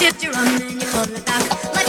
shift, you run and you pull fall back.